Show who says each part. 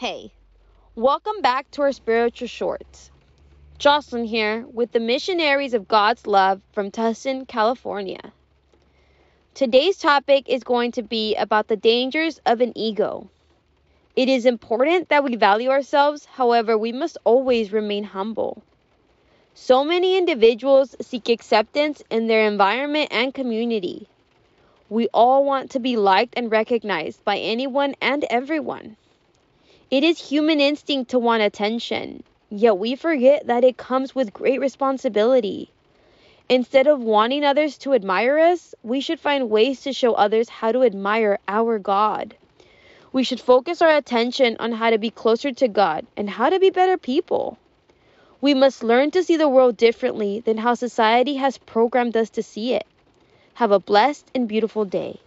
Speaker 1: Hey, welcome back to our spiritual shorts. Jocelyn here with the Missionaries of God's Love from Tustin, California. Today's topic is going to be about the dangers of an ego. It is important that we value ourselves, however, we must always remain humble. So many individuals seek acceptance in their environment and community. We all want to be liked and recognized by anyone and everyone. It is human instinct to want attention, yet we forget that it comes with great responsibility. Instead of wanting others to admire us, we should find ways to show others how to admire our God. We should focus our attention on how to be closer to God and how to be better people. We must learn to see the world differently than how society has programmed us to see it. Have a blessed and beautiful day.